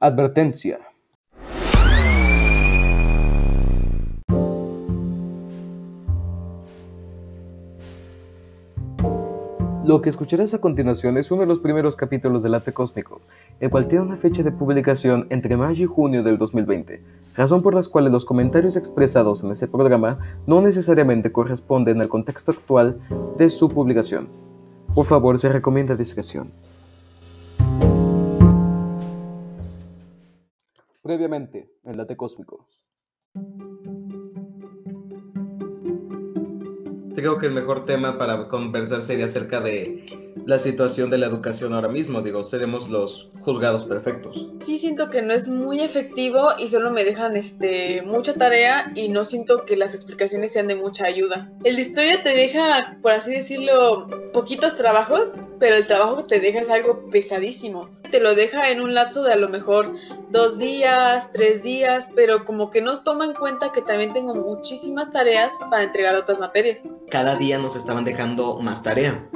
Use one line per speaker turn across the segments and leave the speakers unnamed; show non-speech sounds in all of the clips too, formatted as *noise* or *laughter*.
Advertencia. Lo que escucharás a continuación es uno de los primeros capítulos del Ate Cósmico, el cual tiene una fecha de publicación entre mayo y junio del 2020, razón por las cuales los comentarios expresados en ese programa no necesariamente corresponden al contexto actual de su publicación. Por favor, se recomienda discreción. Previamente, en Late Cósmico.
creo que el mejor tema para conversar sería acerca de la situación de la educación ahora mismo. Digo, seremos los juzgados perfectos.
Sí siento que no es muy efectivo y solo me dejan este mucha tarea y no siento que las explicaciones sean de mucha ayuda. El de historia te deja, por así decirlo, poquitos trabajos, pero el trabajo que te deja es algo pesadísimo. Te lo deja en un lapso de a lo mejor dos días, tres días, pero como que no toma en cuenta que también tengo muchísimas tareas para entregar otras materias.
Cada día nos estaban dejando más tarea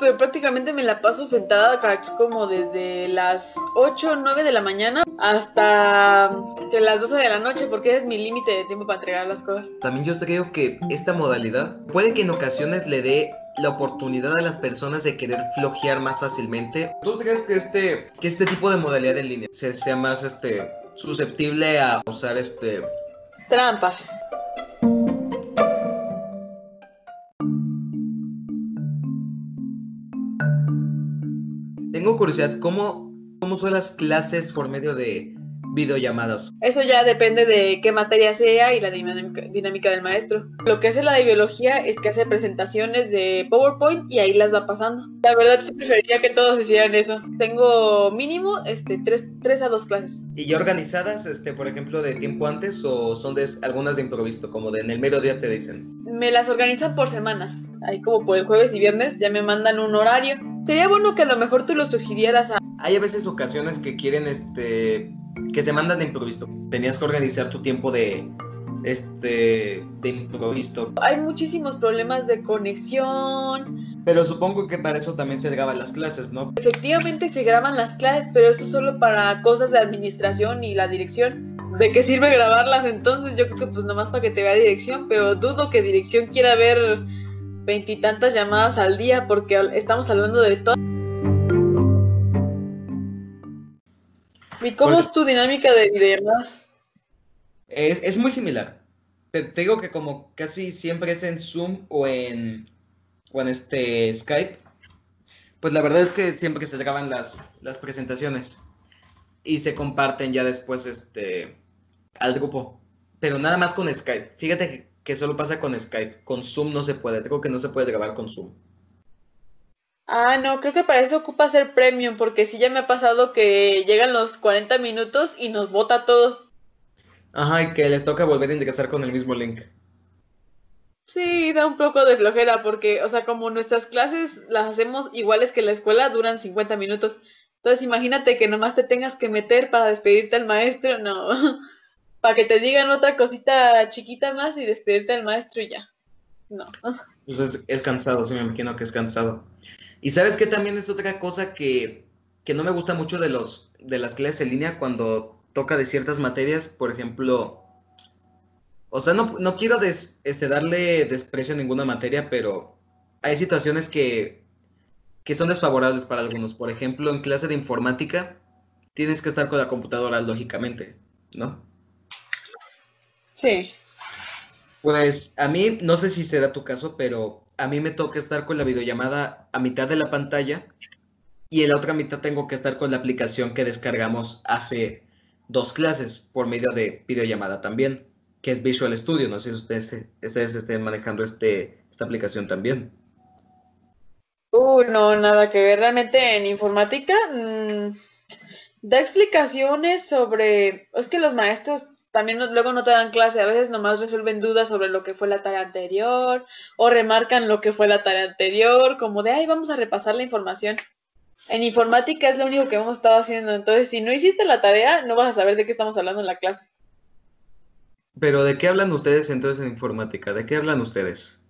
pero prácticamente me la paso sentada aquí como desde las 8 o 9 de la mañana hasta las 12 de la noche, porque es mi límite de tiempo para entregar las cosas.
También yo creo que esta modalidad puede que en ocasiones le dé la oportunidad a las personas de querer flojear más fácilmente. ¿Tú crees que este, que este tipo de modalidad en línea sea más este, susceptible a usar este...
Trampas.
Tengo curiosidad, ¿cómo, cómo son las clases por medio de videollamadas?
Eso ya depende de qué materia sea y la dinámica, del maestro. Lo que hace la de biología es que hace presentaciones de PowerPoint y ahí las va pasando. La verdad sí preferiría que todos hicieran eso. Tengo mínimo este, tres, tres a dos clases.
¿Y ya organizadas, este, por ejemplo, de tiempo antes o son de algunas de improviso, como de en el mero día te dicen?
Me las organizan por semanas. Ahí como por el jueves y viernes ya me mandan un horario Sería bueno que a lo mejor tú lo sugirieras a...
Hay a veces ocasiones que quieren, este, que se mandan de improviso. Tenías que organizar tu tiempo de, este, de improviso.
Hay muchísimos problemas de conexión.
Pero supongo que para eso también se graban las clases, ¿no?
Efectivamente se graban las clases, pero eso es solo para cosas de administración y la dirección. ¿De qué sirve grabarlas entonces? Yo creo que pues nomás para que te vea dirección, pero dudo que dirección quiera ver veintitantas llamadas al día porque estamos hablando de todo. ¿Y cómo es tu dinámica de videollamadas?
Es, es muy similar. Te digo que como casi siempre es en Zoom o en, o en este Skype, pues la verdad es que siempre se graban las, las presentaciones y se comparten ya después este, al grupo. Pero nada más con Skype. Fíjate que que solo pasa con Skype. Con Zoom no se puede. Creo que no se puede grabar con Zoom.
Ah, no, creo que para eso ocupa ser premium, porque sí ya me ha pasado que llegan los 40 minutos y nos vota a todos.
Ajá, y que les toca volver a ingresar con el mismo link.
Sí, da un poco de flojera, porque, o sea, como nuestras clases las hacemos iguales que la escuela, duran 50 minutos. Entonces imagínate que nomás te tengas que meter para despedirte al maestro, no. *laughs* para que te digan otra cosita chiquita más y despedirte del maestro y ya. No. *laughs*
Pues es, cansado, sí me imagino que es cansado. Y sabes que también es otra cosa que, que, no me gusta mucho de los de las clases en línea cuando toca de ciertas materias, por ejemplo, o sea, no, no quiero este, darle desprecio a ninguna materia, pero hay situaciones que, que son desfavorables para algunos. Por ejemplo, en clase de informática tienes que estar con la computadora, lógicamente, ¿no?
Sí.
Pues a mí, no sé si será tu caso, pero a mí me toca estar con la videollamada a mitad de la pantalla y en la otra mitad tengo que estar con la aplicación que descargamos hace dos clases por medio de videollamada también, que es Visual Studio. No sé si ustedes, ustedes estén manejando este, esta aplicación también.
Uh, no, nada que ver. Realmente en informática mm, da explicaciones sobre... Es que los maestros también luego no te dan clase, a veces nomás resuelven dudas sobre lo que fue la tarea anterior o remarcan lo que fue la tarea anterior, como de, ay, vamos a repasar la información. En informática es lo único que hemos estado haciendo, entonces si no hiciste la tarea, no vas a saber de qué estamos hablando en la clase.
Pero ¿de qué hablan ustedes entonces en informática? ¿De qué hablan ustedes?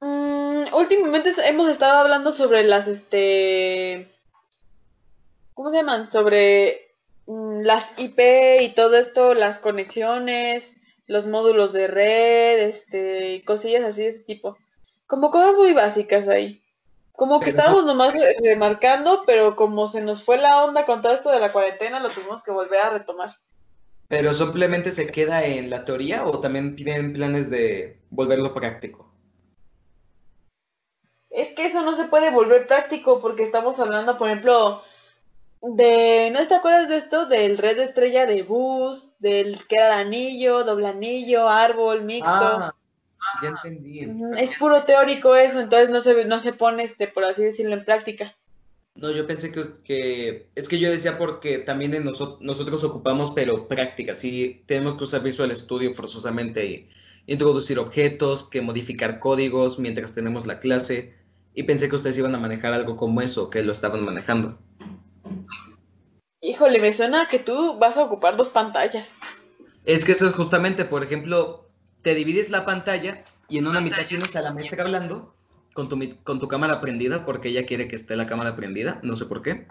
Mm, últimamente hemos estado hablando sobre las, este, ¿cómo se llaman? Sobre las IP y todo esto, las conexiones, los módulos de red, este, cosillas así de ese tipo. Como cosas muy básicas ahí. Como que estábamos nomás remarcando, pero como se nos fue la onda con todo esto de la cuarentena, lo tuvimos que volver a retomar.
¿Pero simplemente se queda en la teoría o también tienen planes de volverlo práctico?
Es que eso no se puede volver práctico porque estamos hablando, por ejemplo, de, ¿no te acuerdas de esto? Del red estrella de bus, del que era anillo, doble anillo, árbol, mixto. Ah,
ya entendí.
Es puro teórico eso, entonces no se, no se pone, este, por así decirlo, en práctica.
No, yo pensé que, es que yo decía porque también en nosotros ocupamos, pero práctica, sí, tenemos que usar Visual Studio forzosamente introducir objetos, que modificar códigos mientras tenemos la clase, y pensé que ustedes iban a manejar algo como eso, que lo estaban manejando.
Híjole, me suena que tú vas a ocupar dos pantallas.
Es que eso es justamente, por ejemplo, te divides la pantalla y en una mitad tienes a la maestra hablando con tu, con tu cámara prendida porque ella quiere que esté la cámara prendida, no sé por qué.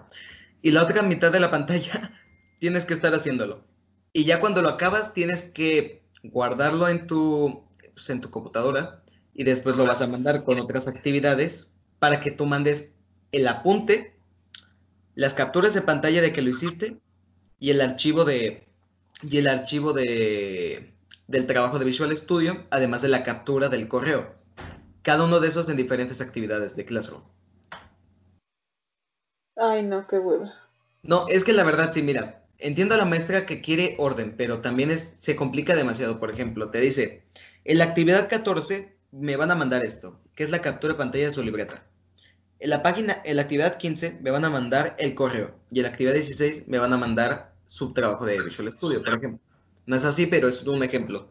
Y la otra mitad de la pantalla *laughs* tienes que estar haciéndolo. Y ya cuando lo acabas tienes que guardarlo en tu, pues, en tu computadora y después lo vas a mandar con otras actividades para que tú mandes el apunte, las capturas de pantalla de que lo hiciste y el archivo de y el archivo de del trabajo de Visual Studio, además de la captura del correo cada uno de esos en diferentes actividades de Classroom.
Ay, no, qué hueva.
No, es que la verdad sí, mira, entiendo a la maestra que quiere orden, pero también es, se complica demasiado. Por ejemplo, te dice, en la actividad 14 me van a mandar esto, que es la captura de pantalla de su libreta. En la página, en la actividad 15 me van a mandar el correo y en la actividad 16 me van a mandar su trabajo de Visual Studio, por ejemplo. No es así, pero es un ejemplo.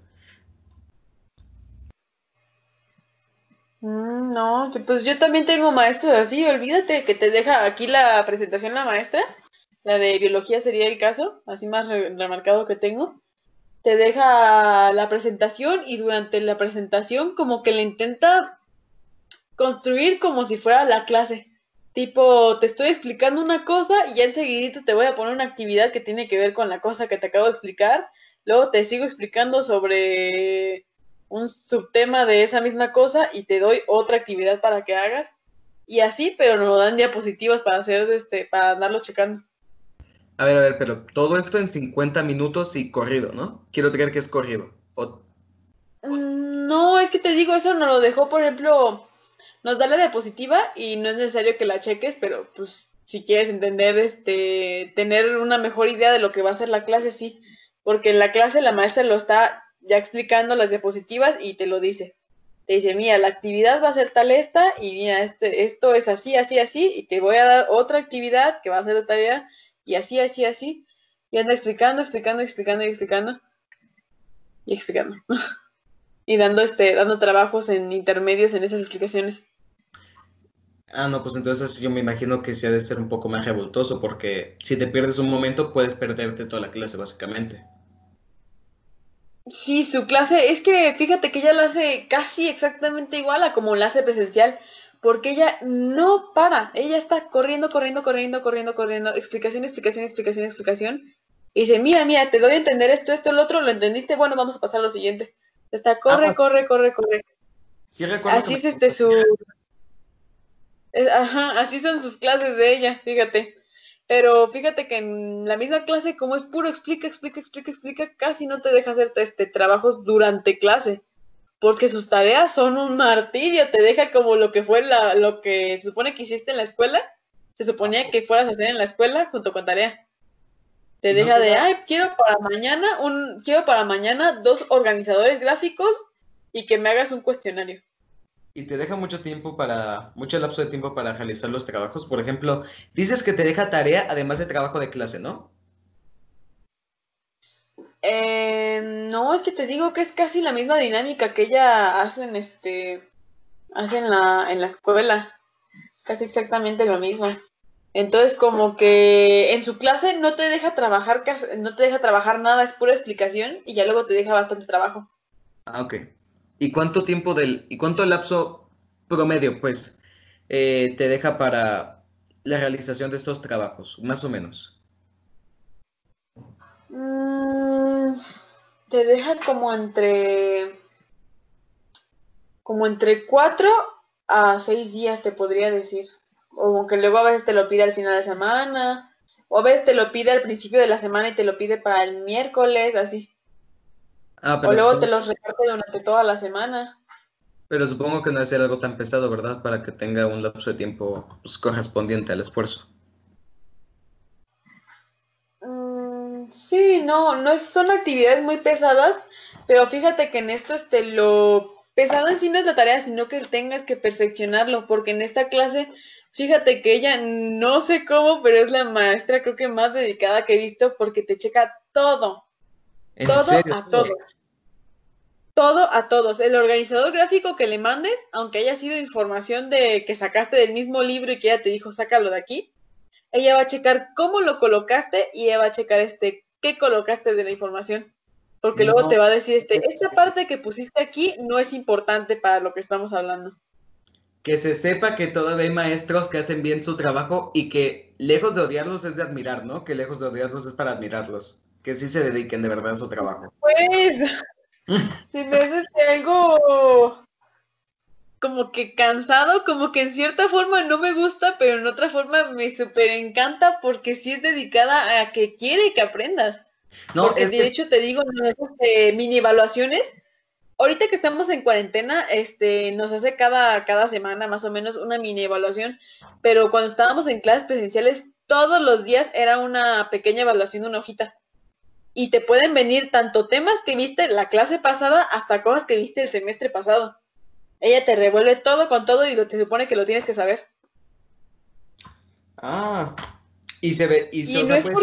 Mm, no, pues yo también tengo maestros así, olvídate que te deja aquí la presentación la maestra, la de biología sería el caso, así más remarcado que tengo. Te deja la presentación y durante la presentación como que le intenta construir como si fuera la clase. Tipo, te estoy explicando una cosa y ya enseguidito te voy a poner una actividad que tiene que ver con la cosa que te acabo de explicar. Luego te sigo explicando sobre un subtema de esa misma cosa y te doy otra actividad para que hagas. Y así, pero nos dan diapositivas para hacer este, para andarlo checando.
A ver, a ver, pero todo esto en 50 minutos y corrido, ¿no? Quiero creer que es corrido.
Mm, no, es que te digo, eso nos lo dejó, por ejemplo, nos da la diapositiva y no es necesario que la cheques, pero pues si quieres entender, este, tener una mejor idea de lo que va a ser la clase, sí. Porque en la clase la maestra lo está ya explicando las diapositivas y te lo dice. Te dice, mira, la actividad va a ser tal esta y mira, este, esto es así, así, así y te voy a dar otra actividad que va a ser de tarea y así, así, así. Y anda explicando, explicando, explicando y explicando y explicando. *laughs* y dando, este, dando trabajos en intermedios en esas explicaciones.
Ah, no, pues entonces yo me imagino que se ha de ser un poco más revoltoso porque si te pierdes un momento puedes perderte toda la clase básicamente.
Sí, su clase, es que fíjate que ella lo hace casi exactamente igual a como la hace presencial, porque ella no para, ella está corriendo, corriendo, corriendo, corriendo, corriendo, explicación, explicación, explicación, explicación, y dice, mira, mira, te doy a entender esto, esto, el otro, ¿lo entendiste? Bueno, vamos a pasar a lo siguiente. Está, corre, ah, corre, corre, corre. así es este su... Ajá, así son sus clases de ella, fíjate. Pero fíjate que en la misma clase, como es puro explica, explica, explica, explica, casi no te deja hacer este, trabajos durante clase. Porque sus tareas son un martirio, te deja como lo que fue la, lo que se supone que hiciste en la escuela, se suponía que fueras a hacer en la escuela junto con tarea. Te deja de, ay, quiero para mañana un, quiero para mañana dos organizadores gráficos y que me hagas un cuestionario
y te deja mucho tiempo para, mucho lapso de tiempo para realizar los trabajos. Por ejemplo, dices que te deja tarea además de trabajo de clase, ¿no?
Eh, no, es que te digo que es casi la misma dinámica que ella hace en este, hace en la, en la escuela. Casi exactamente lo mismo. Entonces, como que en su clase no te deja trabajar, no te deja trabajar nada, es pura explicación y ya luego te deja bastante trabajo.
Ah, ok. ¿Y cuánto tiempo del, y cuánto lapso promedio, pues, eh, te deja para la realización de estos trabajos, más o menos?
Mm, te deja como entre como entre cuatro a seis días, te podría decir. O que luego a veces te lo pide al final de semana, o a veces te lo pide al principio de la semana y te lo pide para el miércoles, así. Ah, o luego te los reparte durante toda la semana.
Pero supongo que no debe ser algo tan pesado, ¿verdad? Para que tenga un lapso de tiempo pues, correspondiente al esfuerzo.
Mm, sí, no, no son actividades muy pesadas, pero fíjate que en esto este, lo pesado en sí no es la tarea, sino que tengas que perfeccionarlo, porque en esta clase, fíjate que ella no sé cómo, pero es la maestra creo que más dedicada que he visto porque te checa todo. Todo a todos. Todo a todos. El organizador gráfico que le mandes, aunque haya sido información de que sacaste del mismo libro y que ella te dijo sácalo de aquí, ella va a checar cómo lo colocaste y ella va a checar este qué colocaste de la información. Porque luego te va a decir, este, esta parte que pusiste aquí no es importante para lo que estamos hablando.
Que se sepa que todavía hay maestros que hacen bien su trabajo y que lejos de odiarlos es de admirar, ¿no? Que lejos de odiarlos es para admirarlos. Que sí se dediquen de verdad a su trabajo.
Pues, *laughs* si me haces algo como que cansado, como que en cierta forma no me gusta, pero en otra forma me súper encanta porque sí es dedicada a que quiere que aprendas. No, Porque de hecho te digo, en este, mini evaluaciones, ahorita que estamos en cuarentena, este, nos hace cada, cada semana más o menos una mini evaluación, pero cuando estábamos en clases presenciales, todos los días era una pequeña evaluación de una hojita. Y te pueden venir tanto temas que viste la clase pasada hasta cosas que viste el semestre pasado. Ella te revuelve todo con todo y lo, te supone que lo tienes que saber.
Ah, y se ve. Y, no es pues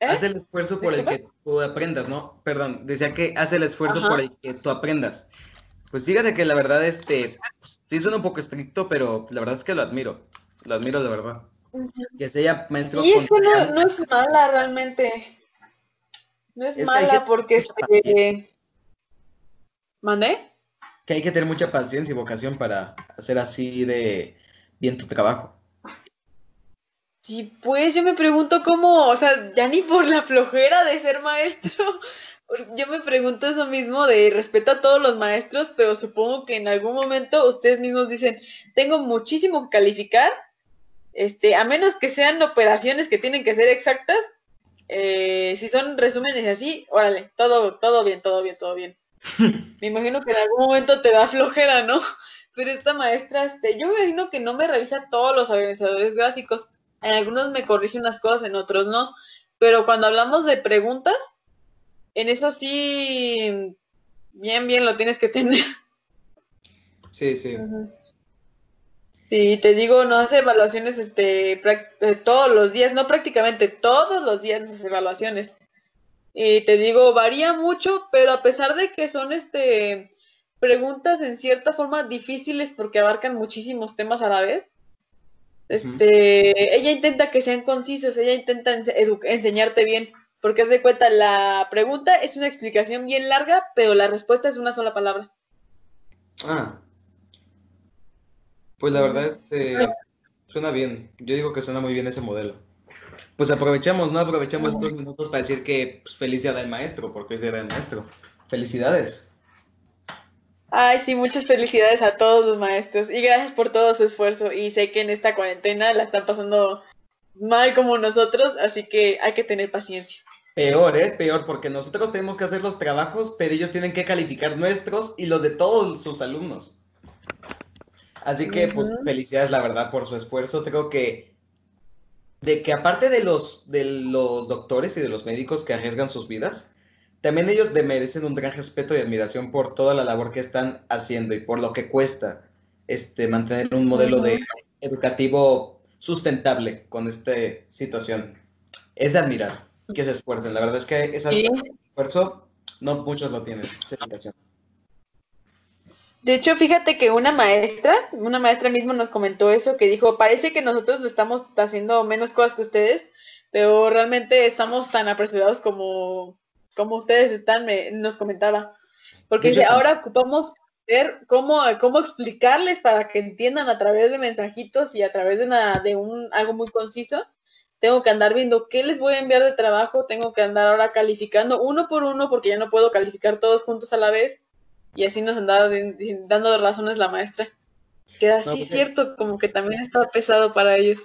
¿Eh? Haz el esfuerzo por el que tú aprendas, ¿no? Perdón, decía que hace el esfuerzo por el que tú aprendas. Pues fíjate que la verdad, este, pues, sí suena un poco estricto, pero la verdad es que lo admiro. Lo admiro de verdad. Que sea maestro.
Y es que no, es mala realmente. No es, mala porque este. ¿Mandé?
Que hay que tener mucha paciencia y vocación para hacer así de bien tu trabajo.
Sí, pues yo me pregunto cómo, o sea, ya ni por la flojera de ser maestro, *laughs* yo me pregunto eso mismo de respeto a todos los maestros, pero supongo que en algún momento ustedes mismos dicen, tengo muchísimo que calificar, este, a menos que sean operaciones que tienen que ser exactas, eh, si son resúmenes así, órale, todo, todo bien, todo bien, todo bien. *laughs* me imagino que en algún momento te da flojera, ¿no? Pero esta maestra, este, yo me imagino que no me revisa todos los organizadores gráficos, en algunos me corrige unas cosas, en otros no. Pero cuando hablamos de preguntas, en eso sí, bien, bien lo tienes que tener.
Sí, sí.
Sí, te digo, no hace evaluaciones este, eh, todos los días, no prácticamente todos los días hace evaluaciones. Y te digo, varía mucho, pero a pesar de que son este preguntas en cierta forma difíciles porque abarcan muchísimos temas a la vez, este, ella intenta que sean concisos, ella intenta enseñarte bien, porque haz de cuenta, la pregunta es una explicación bien larga, pero la respuesta es una sola palabra.
Ah. Pues la verdad, este, suena bien. Yo digo que suena muy bien ese modelo. Pues aprovechamos, ¿no? Aprovechamos estos minutos para decir que pues, felicidad al maestro, porque es era el maestro. Felicidades.
Ay, sí, muchas felicidades a todos los maestros y gracias por todo su esfuerzo. Y sé que en esta cuarentena la están pasando mal como nosotros, así que hay que tener paciencia.
Peor, ¿eh? Peor, porque nosotros tenemos que hacer los trabajos, pero ellos tienen que calificar nuestros y los de todos sus alumnos. Así que, pues, felicidades, la verdad, por su esfuerzo. Creo que, de que aparte de los, de los doctores y de los médicos que arriesgan sus vidas, también ellos merecen un gran respeto y admiración por toda la labor que están haciendo y por lo que cuesta este, mantener un modelo de educativo sustentable con esta situación. Es de admirar que se esfuercen. La verdad es que ese esfuerzo no muchos lo tienen.
De hecho, fíjate que una maestra, una maestra mismo nos comentó eso, que dijo, parece que nosotros estamos haciendo menos cosas que ustedes, pero realmente estamos tan apresurados como como ustedes están, me, nos comentaba. Porque dice, ahora ocupamos ver cómo, cómo explicarles para que entiendan a través de mensajitos y a través de, una, de un, algo muy conciso. tengo que andar viendo qué les voy a enviar de trabajo, tengo que andar ahora calificando uno por uno porque ya no puedo calificar todos juntos a la vez y así nos andaba dando razones la maestra. Que así es pues, cierto, como que también estaba pesado para ellos.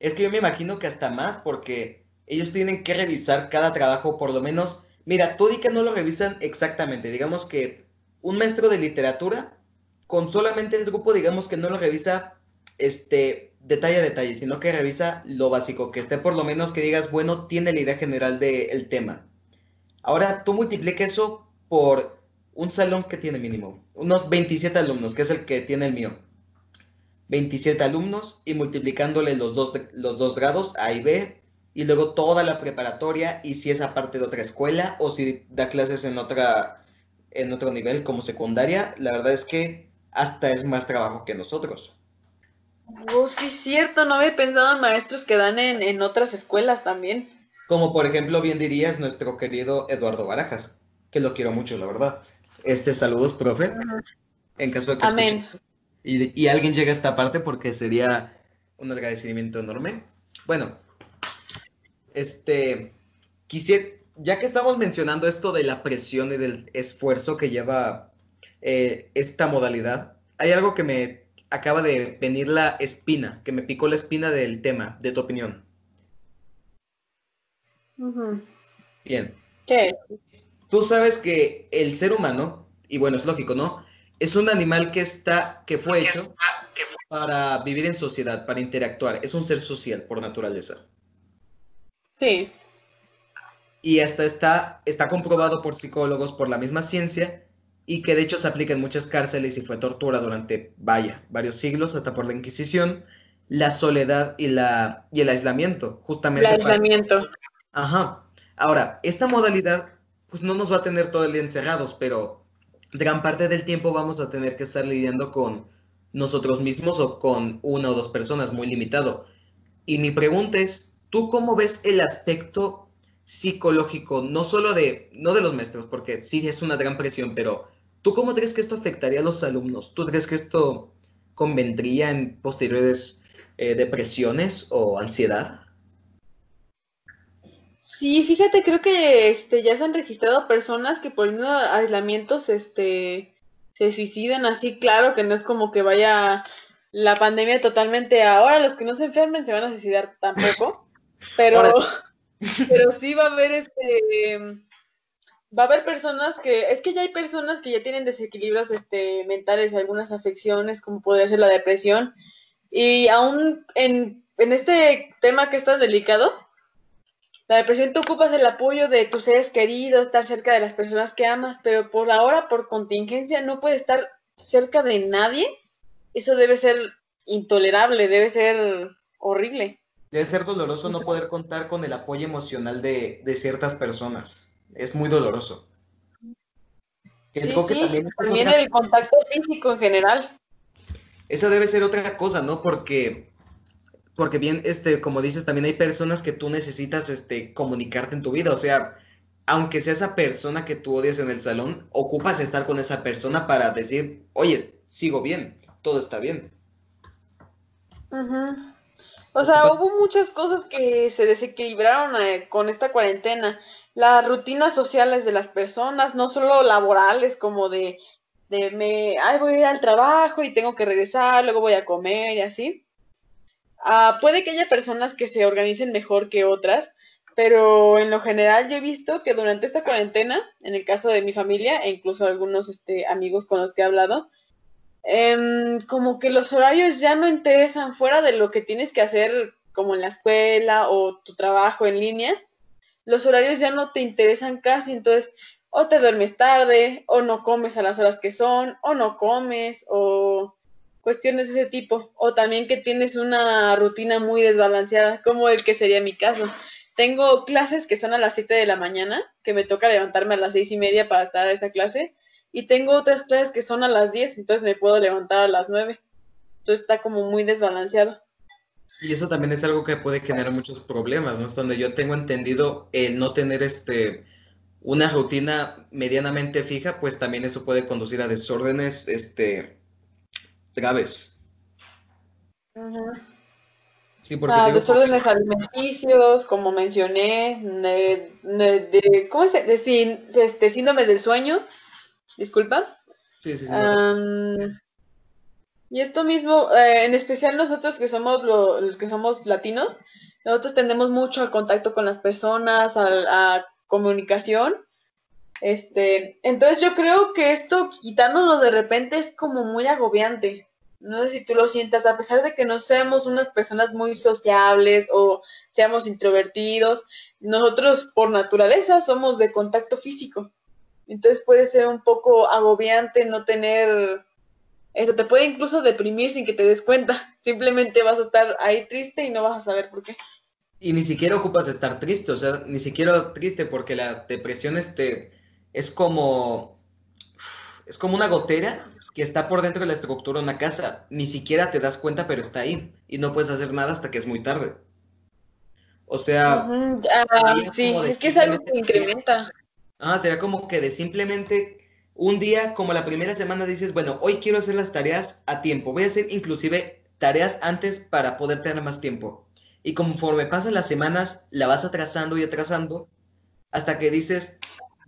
Es que yo me imagino que hasta más porque ellos tienen que revisar cada trabajo por lo menos. Mira, tú di que no lo revisan exactamente. Digamos que un maestro de literatura con solamente el grupo, digamos que no lo revisa este detalle a detalle, sino que revisa lo básico, que esté por lo menos que digas, bueno, tiene la idea general del tema. Ahora tú multiplica eso por un salón que tiene mínimo, unos 27 alumnos, que es el que tiene el mío. 27 alumnos y multiplicándole los dos, los dos grados, A y B, y luego toda la preparatoria, y si es aparte de otra escuela, o si da clases en, otra, en otro nivel como secundaria, la verdad es que hasta es más trabajo que nosotros.
Oh, sí, cierto, no había pensado en maestros que dan en, otras escuelas también.
Como por ejemplo, bien dirías, nuestro querido Eduardo Barajas, que lo quiero mucho, la verdad. Este, saludos, profe. En caso de que
Amén.
Y, y, alguien llegue a esta parte porque sería un agradecimiento enorme. Bueno, este, quisiera, ya que estamos mencionando esto de la presión y del esfuerzo que lleva eh, esta modalidad, hay algo que me acaba de venir la espina, que me picó la espina del tema, de tu opinión. Bien.
¿Qué?
Tú sabes que el ser humano, y bueno, es lógico, ¿no? Es un animal que está, que fue hecho para vivir en sociedad, para interactuar. Es un ser social por naturaleza.
Sí.
Y hasta está, está comprobado por psicólogos, por la misma ciencia, y que de hecho se aplica en muchas cárceles y fue tortura durante, vaya, varios siglos, hasta por la Inquisición, la soledad y, la, y el aislamiento, justamente.
El aislamiento.
Ajá. Ahora, esta modalidad, pues no nos va a tener todo el día encerrados, pero gran parte del tiempo vamos a tener que estar lidiando con nosotros mismos o con una o dos personas, muy limitado. Y mi pregunta es, ¿tú cómo ves el aspecto psicológico, no solo de, no de los maestros, porque sí es una gran presión, pero ¿Tú cómo crees que esto afectaría a los alumnos? ¿Tú crees que esto convendría en posteriores eh, depresiones o ansiedad?
Sí, fíjate, creo que este, ya se han registrado personas que por unos aislamientos este, se suicidan así, claro que no es como que vaya la pandemia totalmente ahora, los que no se enfermen se van a suicidar tampoco, *laughs* pero, *laughs* pero sí va a haber este va a haber personas que, es que ya hay personas que ya tienen desequilibrios este, mentales, algunas afecciones, como podría ser la depresión, y aún en, en este tema que es tan delicado, la depresión te ocupas el apoyo de tus seres queridos, estar cerca de las personas que amas, pero por ahora, por contingencia, no puedes estar cerca de nadie. Eso debe ser intolerable, debe ser horrible.
Debe ser doloroso no poder contar con el apoyo emocional de, de ciertas personas es muy doloroso.
sí, sí, también, el contacto físico en general.
Esa debe ser otra cosa, ¿no? Porque, porque bien, este, como dices, también hay personas que tú necesitas este, comunicarte en tu vida. O sea, aunque sea esa persona que tú odias en el salón, ocupas estar con esa persona para decir, oye, sigo bien, todo está bien.
O sea, hubo muchas cosas que se desequilibraron eh, con esta cuarentena las rutinas sociales de las personas, no solo laborales, como de, de me, ay, voy a ir al trabajo y tengo que regresar, luego voy a comer y así. Ah, puede que haya personas que se organicen mejor que otras, pero en lo general yo he visto que durante esta cuarentena, en el caso de mi familia e incluso algunos este, amigos con los que he hablado, em, como que los horarios ya no interesan fuera de lo que tienes que hacer como en la escuela o tu trabajo en línea los horarios ya no te interesan casi, entonces o te duermes tarde, o no comes a las horas que son, o no comes, o cuestiones de ese tipo, o también que tienes una rutina muy desbalanceada, como el que sería mi caso. Tengo clases que son a las 7 de la mañana, que me toca levantarme a las seis y media para estar a esta clase, y tengo otras clases que son a las 10, entonces me puedo levantar a las 9. Entonces está como muy desbalanceado.
Y eso también es algo que puede generar muchos problemas, ¿no? Es donde yo tengo entendido el no tener este una rutina medianamente fija, pues también eso puede conducir a desórdenes este graves.
Sí, porque ah, desórdenes alimenticios, como mencioné, de, ¿cómo se de, de, síndromes del sueño, disculpa. Sí, sí, sí. y esto mismo, eh, en especial nosotros que somos lo, que somos latinos, nosotros tendemos mucho al contacto con las personas, a, a comunicación. Este, entonces yo creo que esto quitárnoslo de repente es como muy agobiante no sé si tú lo sientas, a pesar de que no seamos unas personas muy sociables o seamos introvertidos, nosotros por naturaleza somos de contacto físico. Entonces puede ser un poco agobiante no tener eso, te puede incluso deprimir sin que te des cuenta. *laughs* Simplemente vas a estar ahí triste y no vas a saber por qué.
Y ni siquiera ocupas estar triste, o sea, ni siquiera triste porque la depresión este, es como es como una gotera que está por dentro de la estructura de una casa. Ni siquiera te das cuenta, pero está ahí. Y no puedes hacer nada hasta que es muy tarde. O sea...
Ah, sí, es que es algo que incrementa.
Ah, será como que de simplemente un día, como la primera semana, dices, bueno, hoy quiero hacer las tareas a tiempo. Voy a hacer inclusive tareas antes para poder tener más tiempo. Y conforme pasan las semanas, la vas atrasando y atrasando hasta que dices,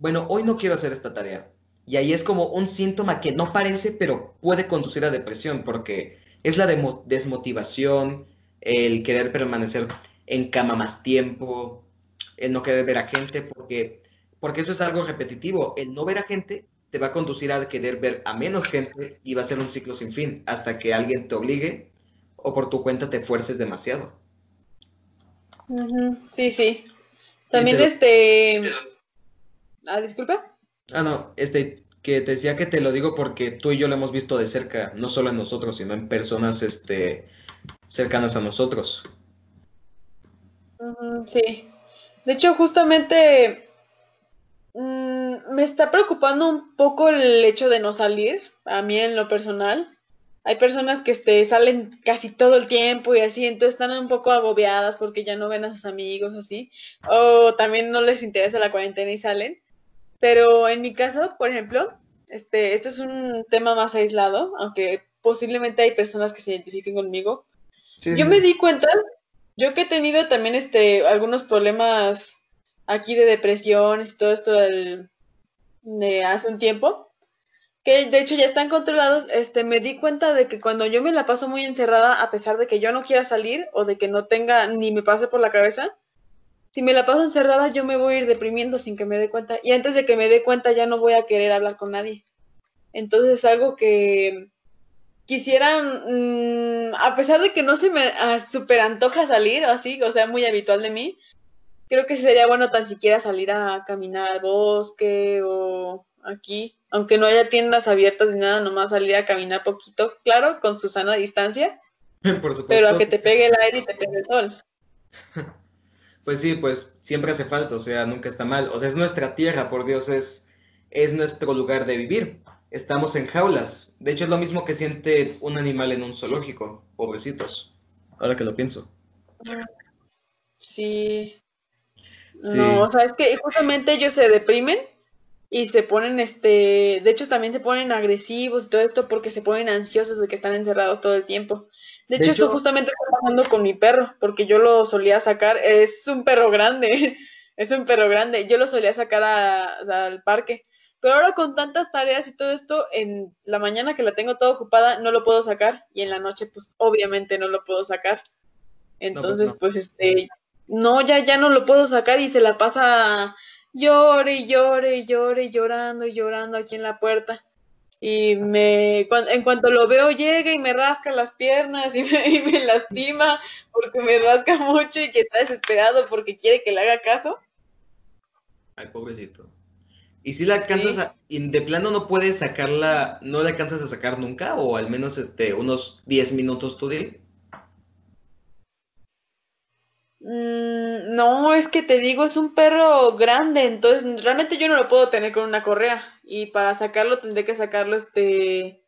bueno, hoy no quiero hacer esta tarea. Y ahí es como un síntoma que no parece, pero puede conducir a depresión, porque es la desmotivación, el querer permanecer en cama más tiempo, el no querer ver a gente, porque, porque eso es algo repetitivo. El no ver a gente te va a conducir a querer ver a menos gente y va a ser un ciclo sin fin, hasta que alguien te obligue o por tu cuenta te fuerces demasiado.
Sí, sí. También este... Ah, disculpa.
Ah, no, este, que te decía que te lo digo porque tú y yo lo hemos visto de cerca, no solo en nosotros, sino en personas este, cercanas a nosotros.
Sí. De hecho, justamente mm, me está preocupando un poco el hecho de no salir, a mí en lo personal. Hay personas que este, salen casi todo el tiempo y así, entonces están un poco agobiadas porque ya no ven a sus amigos, así. O también no les interesa la cuarentena y salen. Pero en mi caso, por ejemplo, este, este es un tema más aislado, aunque posiblemente hay personas que se identifiquen conmigo. Yo me di cuenta, yo que he tenido también este, algunos problemas aquí de depresión y todo esto de hace un tiempo, que de hecho ya están controlados, este, me di cuenta de que cuando yo me la paso muy encerrada, a pesar de que yo no quiera salir o de que no tenga ni me pase por la cabeza, si me la paso encerrada, yo me voy a ir deprimiendo sin que me dé cuenta. Y antes de que me dé cuenta, ya no voy a querer hablar con nadie. Entonces es algo que quisieran, mm, a pesar de que no se me ah, super antoja salir o así, o sea, muy habitual de mí, creo que sería bueno tan siquiera salir a caminar al bosque o aquí, aunque no haya tiendas abiertas ni nada, nomás salir a caminar poquito, claro, con su sana distancia, *laughs* pero a que te pegue el aire y te pegue el sol. *laughs*
Pues sí, pues siempre hace falta, o sea, nunca está mal. O sea, es nuestra tierra, por Dios, es, es nuestro lugar de vivir. Estamos en jaulas. De hecho, es lo mismo que siente un animal en un zoológico, pobrecitos. Ahora que lo pienso.
Sí. No, o sea, es que justamente ellos se deprimen y se ponen, este, de hecho también se ponen agresivos y todo esto porque se ponen ansiosos de que están encerrados todo el tiempo. De, hecho, eso justamente está pasando con mi perro, porque yo lo solía sacar, es un perro grande, *laughs* es un perro grande, yo lo solía sacar al parque, pero ahora con tantas tareas y todo esto, en la mañana que la tengo toda ocupada, no lo puedo sacar, y en la noche, pues obviamente no lo puedo sacar. Entonces, pues, pues este, no, ya, ya no lo puedo sacar y se la pasa llore y llore y llore y llorando y llorando aquí en la puerta y me en cuanto lo veo llega y me rasca las piernas *laughs* y me, lastima porque me rasca mucho y que está desesperado porque quiere que le haga caso.
Ay, pobrecito. ¿Y si la alcanzas a, de plano no puedes sacarla, no la alcanzas a sacar nunca o al menos este unos 10 minutos tu día?
Mm, no, es que te digo, es un perro grande, entonces realmente yo no lo puedo tener con una correa y para sacarlo tendré que sacarlo este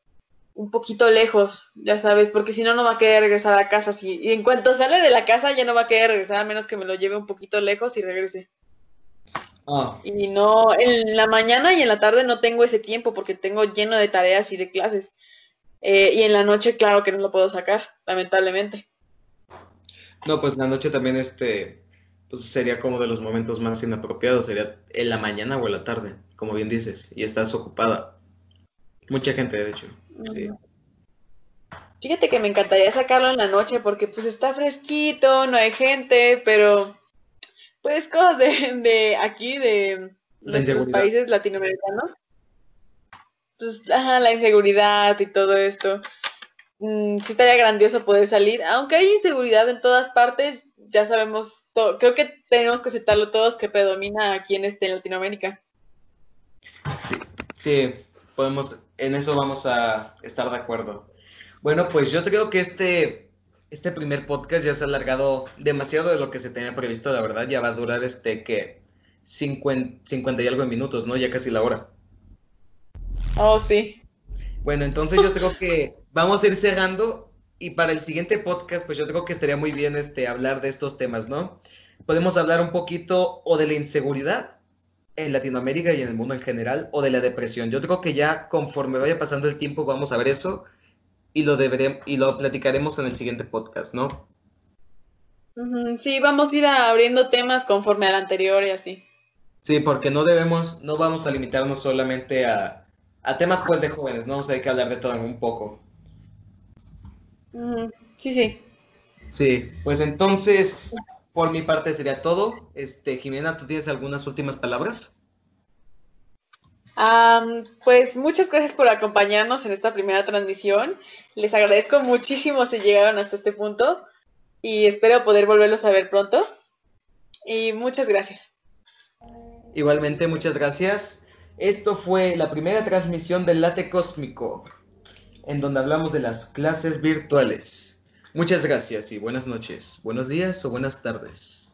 un poquito lejos, ya sabes, porque si no no va a querer regresar a casa así. Y en cuanto sale de la casa ya no va a querer regresar a menos que me lo lleve un poquito lejos y regrese. Ah. Y no, en la mañana y en la tarde no tengo ese tiempo porque tengo lleno de tareas y de clases. Eh, y en la noche, claro que no lo puedo sacar, lamentablemente.
No, pues la noche también este, pues sería como de los momentos más inapropiados, sería en la mañana o en la tarde, como bien dices, y estás ocupada. Mucha gente, de hecho, sí.
Fíjate que me encantaría sacarlo en la noche porque pues está fresquito, no hay gente, pero pues cosas de, de aquí, de nuestros países latinoamericanos. Pues, ajá, la inseguridad y todo esto. Mm, sí estaría grandioso poder salir, aunque hay inseguridad en todas partes, ya sabemos, creo que tenemos que aceptarlo todos que predomina aquí en este en Latinoamérica.
Sí, sí, podemos, en eso vamos a estar de acuerdo. Bueno, pues yo creo que este, este primer podcast ya se ha alargado demasiado de lo que se tenía previsto, la verdad, ya va a durar este que 50, 50 y algo de minutos, ¿no? Ya casi la hora.
Oh, sí.
Bueno, entonces yo creo que vamos a ir cerrando y para el siguiente podcast, pues yo creo que estaría muy bien este, hablar de estos temas, ¿no? Podemos hablar un poquito o de la inseguridad en Latinoamérica y en el mundo en general, o de la depresión. Yo creo que ya conforme vaya pasando el tiempo vamos a ver eso y lo, deberemos, y lo platicaremos en el siguiente podcast, ¿no?
Sí, vamos a ir abriendo temas conforme al anterior y así.
Sí, porque no debemos, no vamos a limitarnos solamente a, a temas pues de jóvenes, ¿no? O sea, hay que hablar de todo un poco.
Sí, sí.
Sí, pues entonces, por mi parte sería todo. Este, Jimena, ¿tú tienes algunas últimas palabras?
pues muchas gracias por acompañarnos en esta primera transmisión. Les agradezco muchísimo si llegaron hasta este punto y espero poder volverlos a ver pronto. Y muchas gracias.
Igualmente, muchas gracias. Esto fue la primera transmisión del Late Cósmico, en donde hablamos de las clases virtuales. Muchas gracias y buenas noches, buenos días o buenas tardes.